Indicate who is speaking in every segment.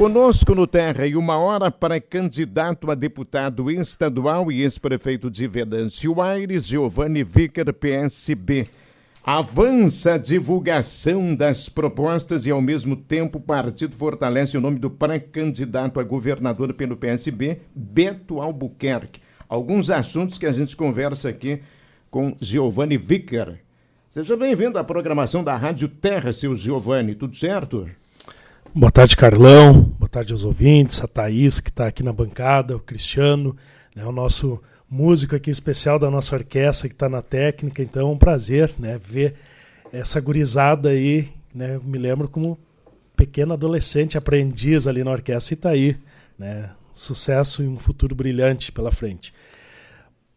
Speaker 1: Conosco no Terra e uma hora para candidato a deputado estadual e ex-prefeito de Venâncio Aires, Giovanni Vicker, PSB. Avança a divulgação das propostas e, ao mesmo tempo, o partido fortalece o nome do pré-candidato a governador pelo PSB, Beto Albuquerque. Alguns assuntos que a gente conversa aqui com Giovanni Vicker. Seja bem-vindo à programação da Rádio Terra, seu Giovanni. Tudo certo?
Speaker 2: Boa tarde, Carlão. Tarde aos ouvintes, a Thaís, que está aqui na bancada, o Cristiano, né, o nosso músico aqui especial da nossa orquestra, que está na técnica. Então é um prazer né, ver essa gurizada aí. Né, me lembro como pequeno adolescente aprendiz ali na orquestra e está aí. Né, sucesso e um futuro brilhante pela frente.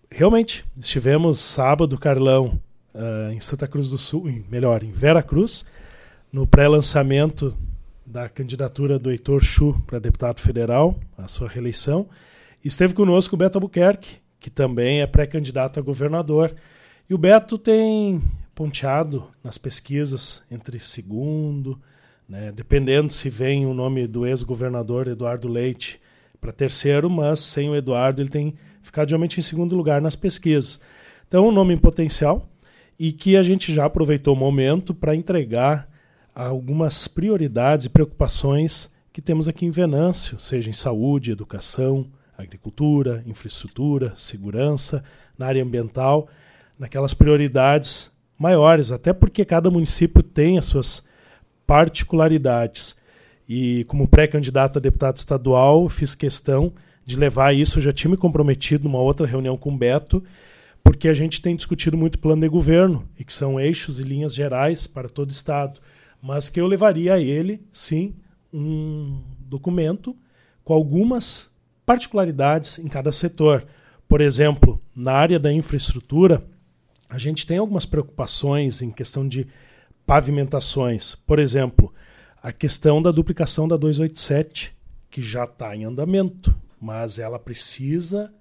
Speaker 2: Realmente, estivemos sábado, Carlão, uh, em Santa Cruz do Sul, melhor, em Vera Cruz, no pré-lançamento da candidatura do Heitor Chu para deputado federal, a sua reeleição. Esteve conosco o Beto Albuquerque, que também é pré-candidato a governador. E o Beto tem ponteado nas pesquisas entre segundo, né, dependendo se vem o nome do ex-governador Eduardo Leite para terceiro, mas sem o Eduardo ele tem ficado realmente em segundo lugar nas pesquisas. Então, um nome em potencial e que a gente já aproveitou o momento para entregar algumas prioridades e preocupações que temos aqui em Venâncio, seja em saúde, educação, agricultura, infraestrutura, segurança, na área ambiental, naquelas prioridades maiores, até porque cada município tem as suas particularidades. E como pré-candidato a deputado estadual, fiz questão de levar isso, já tinha me comprometido numa outra reunião com o Beto, porque a gente tem discutido muito plano de governo, e que são eixos e linhas gerais para todo o Estado mas que eu levaria a ele, sim, um documento com algumas particularidades em cada setor. Por exemplo, na área da infraestrutura, a gente tem algumas preocupações em questão de pavimentações. Por exemplo, a questão da duplicação da 287, que já está em andamento, mas ela precisa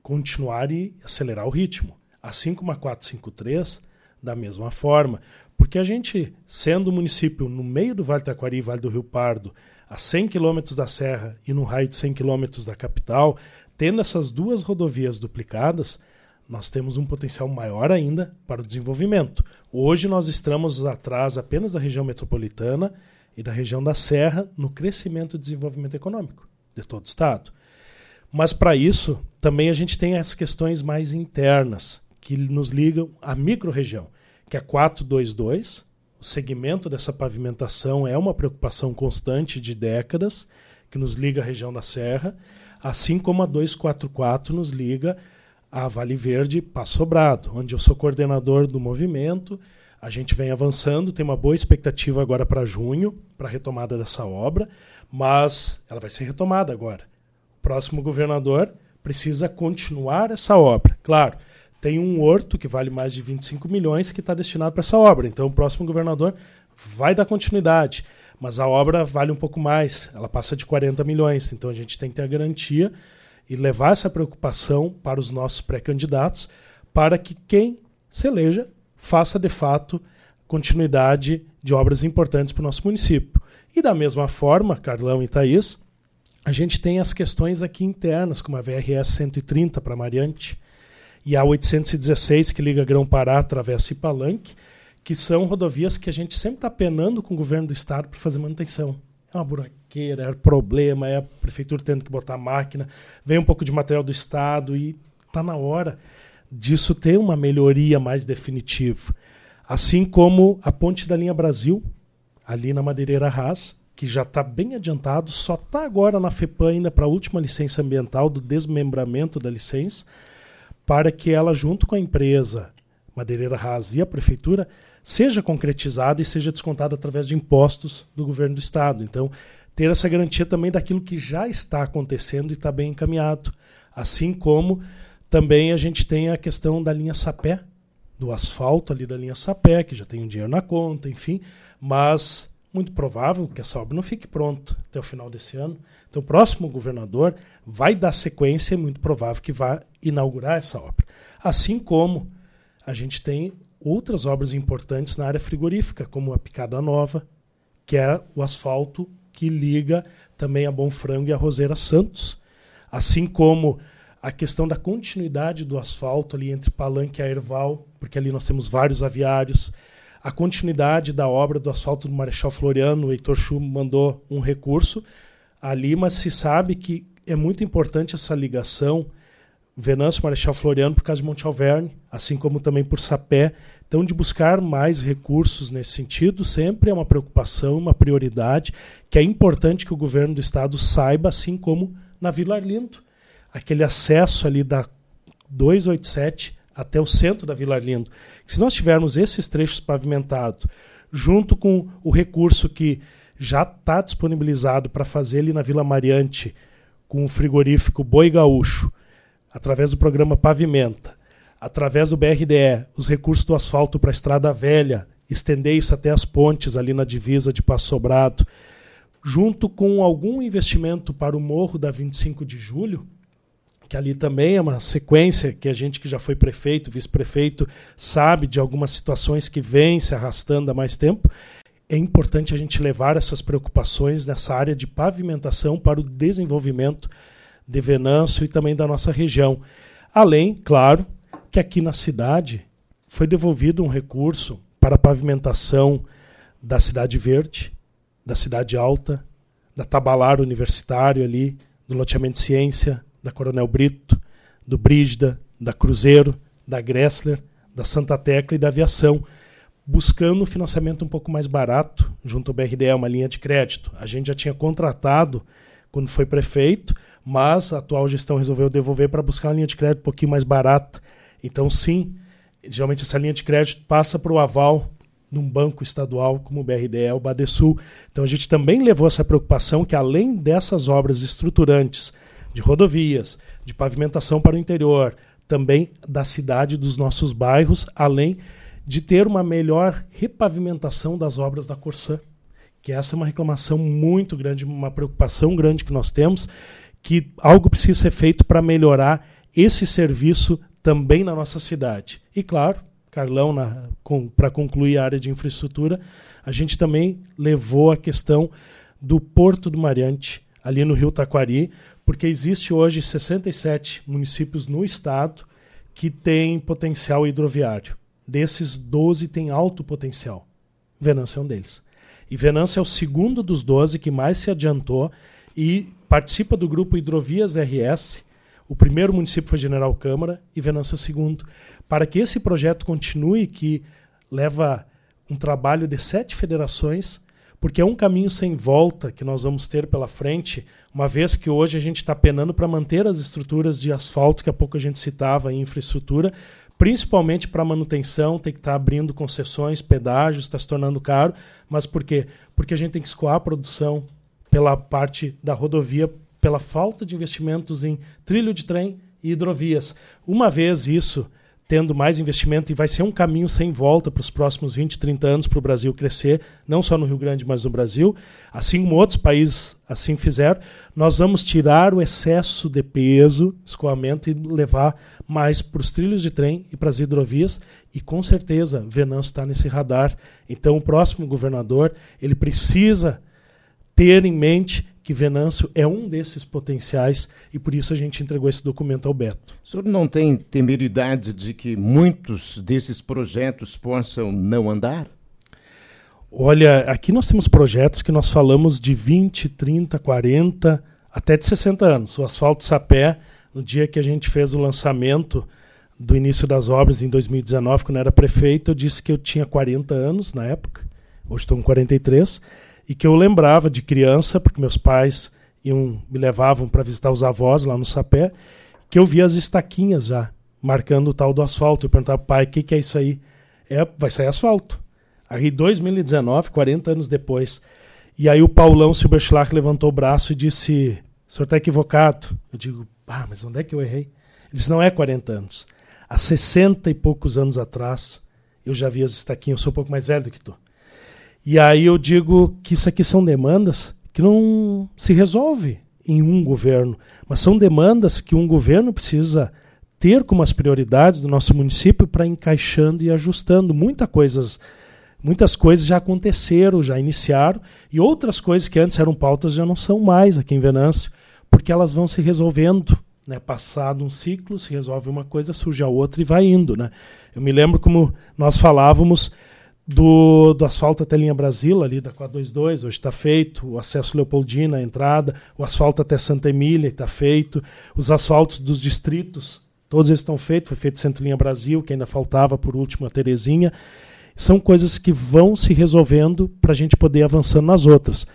Speaker 2: continuar e acelerar o ritmo. Assim como a 453, da mesma forma. Porque a gente, sendo um município no meio do Vale do Taquari e Vale do Rio Pardo, a 100 quilômetros da serra e no raio de 100 quilômetros da capital, tendo essas duas rodovias duplicadas, nós temos um potencial maior ainda para o desenvolvimento. Hoje nós estamos atrás apenas da região metropolitana e da região da Serra no crescimento e desenvolvimento econômico de todo o estado. Mas para isso, também a gente tem as questões mais internas que nos ligam à microrregião que é 422. O segmento dessa pavimentação é uma preocupação constante de décadas, que nos liga à região da Serra, assim como a 244 nos liga a Vale Verde Passo Sobrado, onde eu sou coordenador do movimento. A gente vem avançando, tem uma boa expectativa agora para junho, para a retomada dessa obra, mas ela vai ser retomada agora. O próximo governador precisa continuar essa obra. Claro, tem um horto que vale mais de 25 milhões que está destinado para essa obra. Então o próximo governador vai dar continuidade. Mas a obra vale um pouco mais, ela passa de 40 milhões. Então a gente tem que ter a garantia e levar essa preocupação para os nossos pré-candidatos, para que quem se eleja faça de fato continuidade de obras importantes para o nosso município. E da mesma forma, Carlão e Thaís, a gente tem as questões aqui internas, como a VRS 130 para Mariante, e a 816 que liga Grão-Pará, atravessa Palanque, que são rodovias que a gente sempre está penando com o governo do estado para fazer manutenção. É uma buraqueira, é problema, é a prefeitura tendo que botar máquina, vem um pouco de material do estado e está na hora disso ter uma melhoria mais definitiva. Assim como a ponte da linha Brasil, ali na Madeireira Haas, que já está bem adiantado, só está agora na FEPAM ainda para a última licença ambiental do desmembramento da licença, para que ela, junto com a empresa Madeireira Rasa e a prefeitura, seja concretizada e seja descontada através de impostos do governo do estado. Então, ter essa garantia também daquilo que já está acontecendo e está bem encaminhado. Assim como também a gente tem a questão da linha Sapé, do asfalto ali da linha Sapé, que já tem um dinheiro na conta, enfim, mas muito provável que essa obra não fique pronta até o final desse ano. Então, o próximo governador vai dar sequência, é muito provável que vá inaugurar essa obra. Assim como a gente tem outras obras importantes na área frigorífica, como a Picada Nova, que é o asfalto que liga também a Bom Frango e a Roseira Santos, assim como a questão da continuidade do asfalto ali entre Palanque e Erval, porque ali nós temos vários aviários, a continuidade da obra do asfalto do Marechal Floriano, o Heitor Chu mandou um recurso ali, mas se sabe que é muito importante essa ligação Venâncio Marechal Floriano por causa de Monte Alverne, assim como também por Sapé. Então, de buscar mais recursos nesse sentido, sempre é uma preocupação, uma prioridade, que é importante que o governo do estado saiba, assim como na Vila Arlindo. Aquele acesso ali da 287 até o centro da Vila Arlindo. Se nós tivermos esses trechos pavimentados, junto com o recurso que já está disponibilizado para fazer ali na Vila Mariante, com o frigorífico Boi Gaúcho, através do programa Pavimenta, através do BRDE, os recursos do asfalto para a Estrada Velha, estender isso até as pontes ali na divisa de Passo Sobrado, junto com algum investimento para o Morro da 25 de Julho, que ali também é uma sequência que a gente que já foi prefeito, vice-prefeito, sabe de algumas situações que vêm se arrastando há mais tempo. É importante a gente levar essas preocupações nessa área de pavimentação para o desenvolvimento de Venâncio e também da nossa região. Além, claro, que aqui na cidade foi devolvido um recurso para a pavimentação da Cidade Verde, da Cidade Alta, da Tabalar Universitário ali, do loteamento de Ciência, da Coronel Brito, do Brígida, da Cruzeiro, da Gressler, da Santa Tecla e da Aviação, buscando financiamento um pouco mais barato junto ao BRDE, uma linha de crédito. A gente já tinha contratado quando foi prefeito, mas a atual gestão resolveu devolver para buscar uma linha de crédito um pouquinho mais barata. Então, sim, geralmente essa linha de crédito passa para o aval num banco estadual como o BRDE, o Badesul. Então, a gente também levou essa preocupação que, além dessas obras estruturantes de rodovias, de pavimentação para o interior, também da cidade, dos nossos bairros, além de ter uma melhor repavimentação das obras da Corsã. Que essa é uma reclamação muito grande, uma preocupação grande que nós temos que algo precisa ser feito para melhorar esse serviço também na nossa cidade. E claro, Carlão, para concluir a área de infraestrutura, a gente também levou a questão do Porto do Mariante, ali no Rio Taquari, porque existe hoje 67 municípios no estado que têm potencial hidroviário. Desses, 12 têm alto potencial. Venâncio é um deles. E Venâncio é o segundo dos 12 que mais se adiantou e participa do grupo Hidrovias RS. O primeiro município foi General Câmara e Venâncio o segundo. Para que esse projeto continue, que leva um trabalho de sete federações, porque é um caminho sem volta que nós vamos ter pela frente, uma vez que hoje a gente está penando para manter as estruturas de asfalto, que há pouco a gente citava em infraestrutura, principalmente para manutenção, tem que estar tá abrindo concessões, pedágios, está se tornando caro. Mas por quê? Porque a gente tem que escoar a produção, pela parte da rodovia, pela falta de investimentos em trilho de trem e hidrovias. Uma vez isso tendo mais investimento e vai ser um caminho sem volta para os próximos 20, 30 anos para o Brasil crescer, não só no Rio Grande, mas no Brasil, assim como outros países assim fizeram, nós vamos tirar o excesso de peso, escoamento e levar mais para os trilhos de trem e para as hidrovias e com certeza Venâncio está nesse radar. Então o próximo governador ele precisa ter em mente que Venâncio é um desses potenciais e por isso a gente entregou esse documento ao Beto.
Speaker 1: O senhor não tem temeridade de que muitos desses projetos possam não andar?
Speaker 2: Olha, aqui nós temos projetos que nós falamos de 20, 30, 40, até de 60 anos. O Asfalto Sapé, no dia que a gente fez o lançamento do início das obras em 2019, quando eu era prefeito, eu disse que eu tinha 40 anos na época. Hoje estou com 43 e que eu lembrava de criança, porque meus pais iam, me levavam para visitar os avós lá no Sapé, que eu via as estaquinhas já, marcando o tal do asfalto. Eu perguntava, pai, o que, que é isso aí? É, vai sair asfalto. Aí, 2019, 40 anos depois. E aí o Paulão Silberschlag levantou o braço e disse, o senhor está equivocado. Eu digo, ah, mas onde é que eu errei? Ele disse, não é 40 anos. Há 60 e poucos anos atrás, eu já vi as estaquinhas, eu sou um pouco mais velho do que tu. E aí eu digo que isso aqui são demandas que não se resolve em um governo, mas são demandas que um governo precisa ter como as prioridades do nosso município para encaixando e ajustando muitas coisas muitas coisas já aconteceram, já iniciaram, e outras coisas que antes eram pautas já não são mais aqui em Venâncio, porque elas vão se resolvendo. Né? Passado um ciclo, se resolve uma coisa, surge a outra e vai indo. Né? Eu me lembro como nós falávamos do, do asfalto até linha Brasil, ali da 422, hoje está feito, o acesso Leopoldina, a entrada, o asfalto até Santa Emília está feito, os asfaltos dos distritos, todos eles estão feitos, foi feito Centro Linha Brasil, que ainda faltava por último a Terezinha. São coisas que vão se resolvendo para a gente poder avançando nas outras.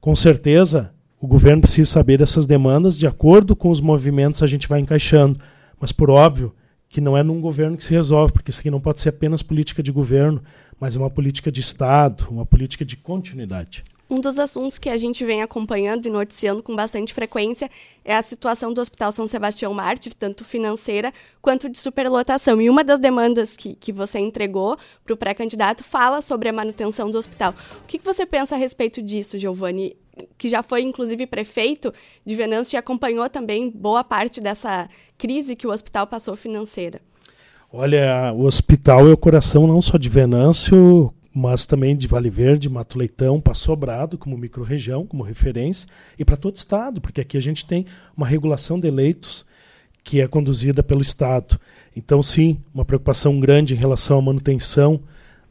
Speaker 2: Com certeza, o governo precisa saber dessas demandas, de acordo com os movimentos a gente vai encaixando. Mas, por óbvio, que não é num governo que se resolve, porque isso aqui não pode ser apenas política de governo, mas uma política de Estado, uma política de continuidade.
Speaker 3: Um dos assuntos que a gente vem acompanhando e noticiando com bastante frequência é a situação do Hospital São Sebastião Mártir, tanto financeira quanto de superlotação. E uma das demandas que, que você entregou para o pré-candidato fala sobre a manutenção do hospital. O que, que você pensa a respeito disso, Giovanni? Que já foi, inclusive, prefeito de Venâncio e acompanhou também boa parte dessa crise que o hospital passou financeira.
Speaker 2: Olha, o hospital é o coração não só de Venâncio, mas também de Vale Verde, Mato Leitão, Passo Sobrado, como microrregião, como referência, e para todo o Estado, porque aqui a gente tem uma regulação de leitos que é conduzida pelo Estado. Então, sim, uma preocupação grande em relação à manutenção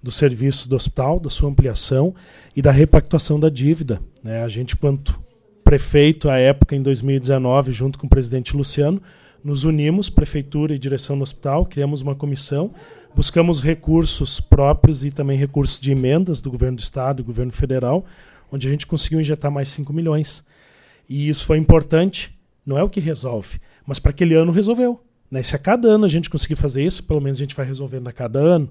Speaker 2: do serviço do hospital, da sua ampliação e da repactuação da dívida. Né? A gente, quanto prefeito, à época, em 2019, junto com o presidente Luciano, nos unimos, prefeitura e direção do hospital, criamos uma comissão, buscamos recursos próprios e também recursos de emendas do governo do estado e governo federal, onde a gente conseguiu injetar mais 5 milhões. E isso foi importante, não é o que resolve, mas para aquele ano resolveu. Né? Se a cada ano a gente conseguir fazer isso, pelo menos a gente vai resolvendo a cada ano.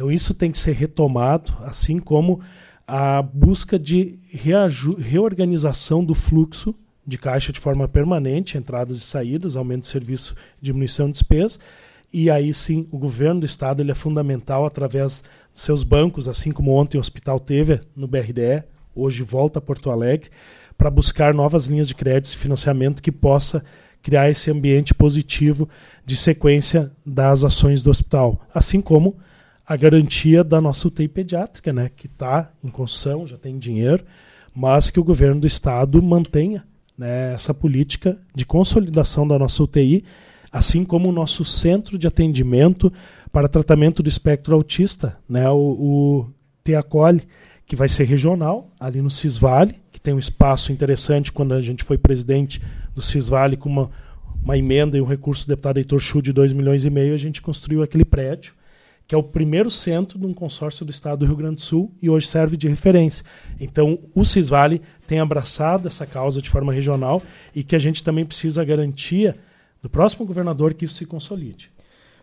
Speaker 2: Então isso tem que ser retomado, assim como a busca de reorganização do fluxo de caixa de forma permanente, entradas e saídas, aumento de serviço, diminuição de despesa. E aí sim, o governo do estado ele é fundamental através dos seus bancos, assim como ontem o hospital teve no BRDE, hoje volta a Porto Alegre, para buscar novas linhas de crédito e financiamento que possa criar esse ambiente positivo de sequência das ações do hospital, assim como a garantia da nossa UTI pediátrica, né, que está em construção, já tem dinheiro, mas que o governo do estado mantenha né, essa política de consolidação da nossa UTI, assim como o nosso centro de atendimento para tratamento do espectro autista, né, o, o TEACOLE, que vai ser regional, ali no Cisvale, que tem um espaço interessante quando a gente foi presidente do Cisvale com uma, uma emenda e um recurso do deputado Heitor Chu de 2 milhões e meio, a gente construiu aquele prédio que é o primeiro centro de um consórcio do estado do Rio Grande do Sul e hoje serve de referência. Então, o Cisvale tem abraçado essa causa de forma regional e que a gente também precisa garantia do próximo governador que isso se consolide.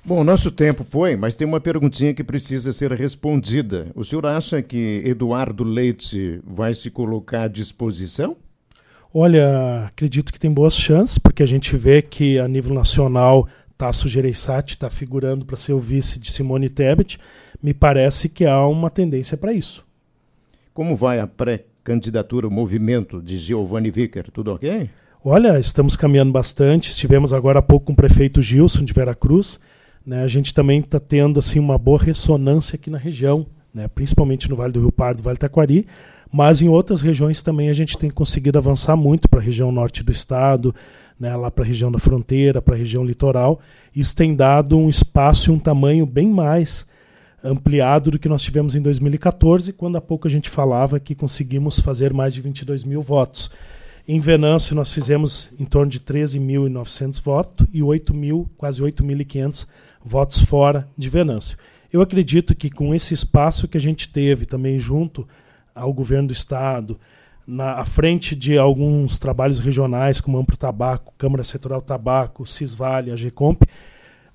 Speaker 1: Bom, nosso tempo foi, mas tem uma perguntinha que precisa ser respondida. O senhor acha que Eduardo Leite vai se colocar à disposição?
Speaker 2: Olha, acredito que tem boas chances, porque a gente vê que a nível nacional Tasso Gereissati está figurando para ser o vice de Simone Tebet, me parece que há uma tendência para isso.
Speaker 1: Como vai a pré-candidatura, o movimento de Giovanni Vicker? Tudo ok?
Speaker 2: Olha, estamos caminhando bastante. Estivemos agora há pouco com o prefeito Gilson de Veracruz. Né? A gente também está tendo assim uma boa ressonância aqui na região, né? principalmente no Vale do Rio Pardo, Vale Taquari, mas em outras regiões também a gente tem conseguido avançar muito para a região norte do estado, né, lá para a região da fronteira, para a região litoral. Isso tem dado um espaço e um tamanho bem mais ampliado do que nós tivemos em 2014, quando há pouco a gente falava que conseguimos fazer mais de 22 mil votos. Em Venâncio, nós fizemos em torno de 13.900 votos e 8 mil, quase 8.500 votos fora de Venâncio. Eu acredito que com esse espaço que a gente teve também junto ao governo do Estado, na, à frente de alguns trabalhos regionais, como Amplo Tabaco, Câmara Setorial Tabaco, Cisvale, a GECOMP,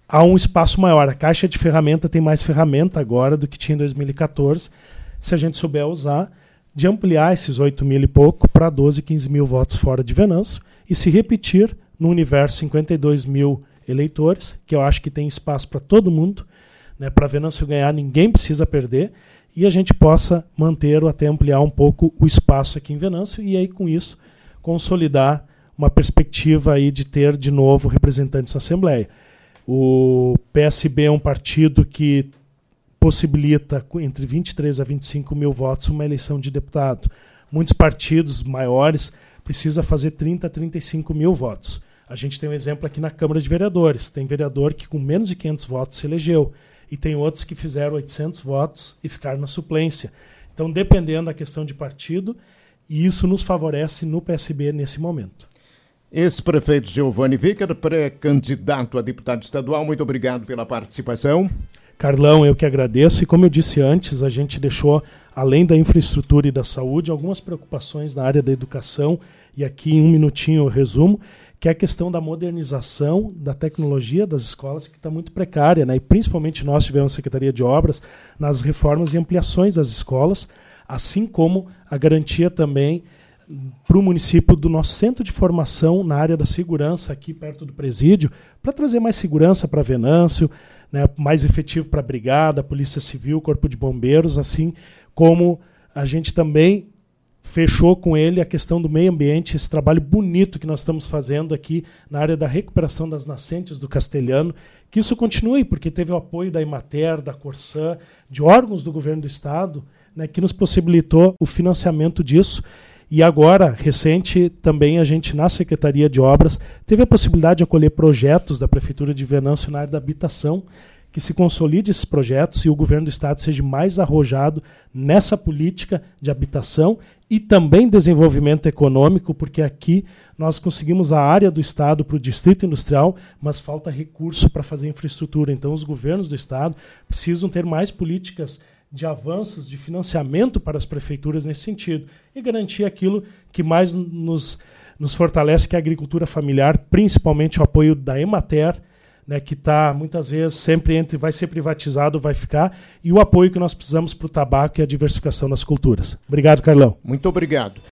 Speaker 2: há um espaço maior. A caixa de ferramenta tem mais ferramenta agora do que tinha em 2014, se a gente souber usar, de ampliar esses 8 mil e pouco para 12, 15 mil votos fora de Venâncio e se repetir no universo 52 mil eleitores, que eu acho que tem espaço para todo mundo. Né, para Venâncio ganhar, ninguém precisa perder e a gente possa manter ou até ampliar um pouco o espaço aqui em Venâncio e aí com isso consolidar uma perspectiva aí de ter de novo representantes na Assembleia. O PSB é um partido que possibilita, entre 23 a 25 mil votos, uma eleição de deputado. Muitos partidos maiores precisam fazer 30 a 35 mil votos. A gente tem um exemplo aqui na Câmara de Vereadores. Tem vereador que com menos de 500 votos se elegeu. E tem outros que fizeram 800 votos e ficaram na suplência. Então, dependendo da questão de partido, e isso nos favorece no PSB nesse momento.
Speaker 1: Ex-prefeito Giovanni Vicker, pré-candidato a deputado estadual, muito obrigado pela participação.
Speaker 2: Carlão, eu que agradeço. E como eu disse antes, a gente deixou, além da infraestrutura e da saúde, algumas preocupações na área da educação. E aqui, em um minutinho, eu resumo que é a questão da modernização da tecnologia das escolas, que está muito precária, né? e principalmente nós tivemos a Secretaria de Obras nas reformas e ampliações das escolas, assim como a garantia também para o município do nosso centro de formação na área da segurança, aqui perto do presídio, para trazer mais segurança para Venâncio, né, mais efetivo para a Brigada, Polícia Civil, Corpo de Bombeiros, assim como a gente também fechou com ele a questão do meio ambiente, esse trabalho bonito que nós estamos fazendo aqui na área da recuperação das nascentes do Castelhano, que isso continue, porque teve o apoio da Imater, da Corsã, de órgãos do governo do estado, né, que nos possibilitou o financiamento disso. E agora, recente, também a gente, na Secretaria de Obras, teve a possibilidade de acolher projetos da Prefeitura de Venâncio na área da habitação, que se consolide esses projetos e o governo do Estado seja mais arrojado nessa política de habitação e também desenvolvimento econômico, porque aqui nós conseguimos a área do Estado para o distrito industrial, mas falta recurso para fazer infraestrutura. Então, os governos do Estado precisam ter mais políticas de avanços de financiamento para as prefeituras nesse sentido e garantir aquilo que mais nos, nos fortalece, que é a agricultura familiar, principalmente o apoio da Emater, né, que está muitas vezes sempre entre vai ser privatizado, vai ficar, e o apoio que nós precisamos para o tabaco e a diversificação das culturas. Obrigado, Carlão.
Speaker 1: Muito obrigado.